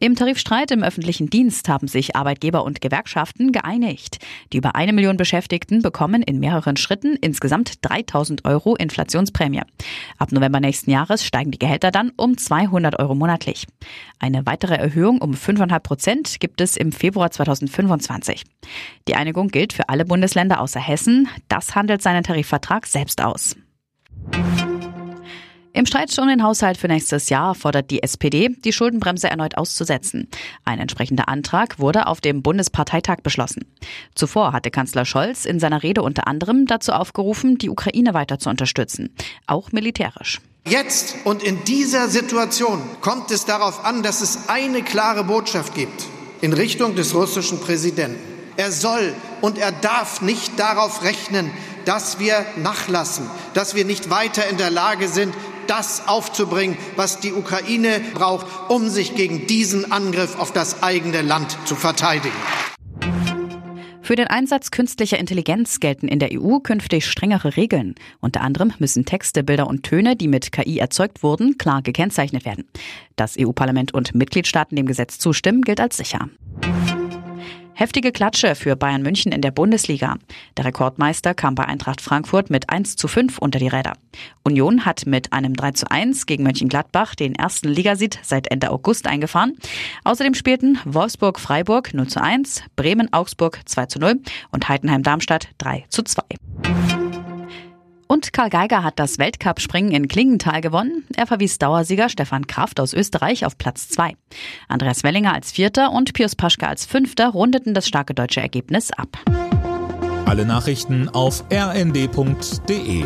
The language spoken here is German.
Im Tarifstreit im öffentlichen Dienst haben sich Arbeitgeber und Gewerkschaften geeinigt. Die über eine Million Beschäftigten bekommen in mehreren Schritten insgesamt 3000 Euro Inflationsprämie. Ab November nächsten Jahres steigen die Gehälter dann um 200 Euro monatlich. Eine weitere Erhöhung um 5,5 Prozent gibt es im Februar 2025. Die Einigung gilt für alle Bundesländer außer Hessen. Das handelt seinen Tarifvertrag selbst aus. Im Streit um den Haushalt für nächstes Jahr fordert die SPD, die Schuldenbremse erneut auszusetzen. Ein entsprechender Antrag wurde auf dem Bundesparteitag beschlossen. Zuvor hatte Kanzler Scholz in seiner Rede unter anderem dazu aufgerufen, die Ukraine weiter zu unterstützen, auch militärisch. Jetzt und in dieser Situation kommt es darauf an, dass es eine klare Botschaft gibt in Richtung des russischen Präsidenten. Er soll und er darf nicht darauf rechnen, dass wir nachlassen, dass wir nicht weiter in der Lage sind, das aufzubringen, was die Ukraine braucht, um sich gegen diesen Angriff auf das eigene Land zu verteidigen. Für den Einsatz künstlicher Intelligenz gelten in der EU künftig strengere Regeln. Unter anderem müssen Texte, Bilder und Töne, die mit KI erzeugt wurden, klar gekennzeichnet werden. Dass EU-Parlament und Mitgliedstaaten dem Gesetz zustimmen, gilt als sicher. Heftige Klatsche für Bayern München in der Bundesliga. Der Rekordmeister kam bei Eintracht Frankfurt mit 1 zu 5 unter die Räder. Union hat mit einem 3 zu 1 gegen Mönchengladbach den ersten Ligasieg seit Ende August eingefahren. Außerdem spielten Wolfsburg-Freiburg 0 zu 1, Bremen-Augsburg 2 zu 0 und Heidenheim-Darmstadt 3 zu 2. Und Karl Geiger hat das Weltcup-Springen in Klingenthal gewonnen. Er verwies Dauersieger Stefan Kraft aus Österreich auf Platz 2. Andreas Wellinger als Vierter und Pius Paschke als Fünfter rundeten das starke deutsche Ergebnis ab. Alle Nachrichten auf rnd.de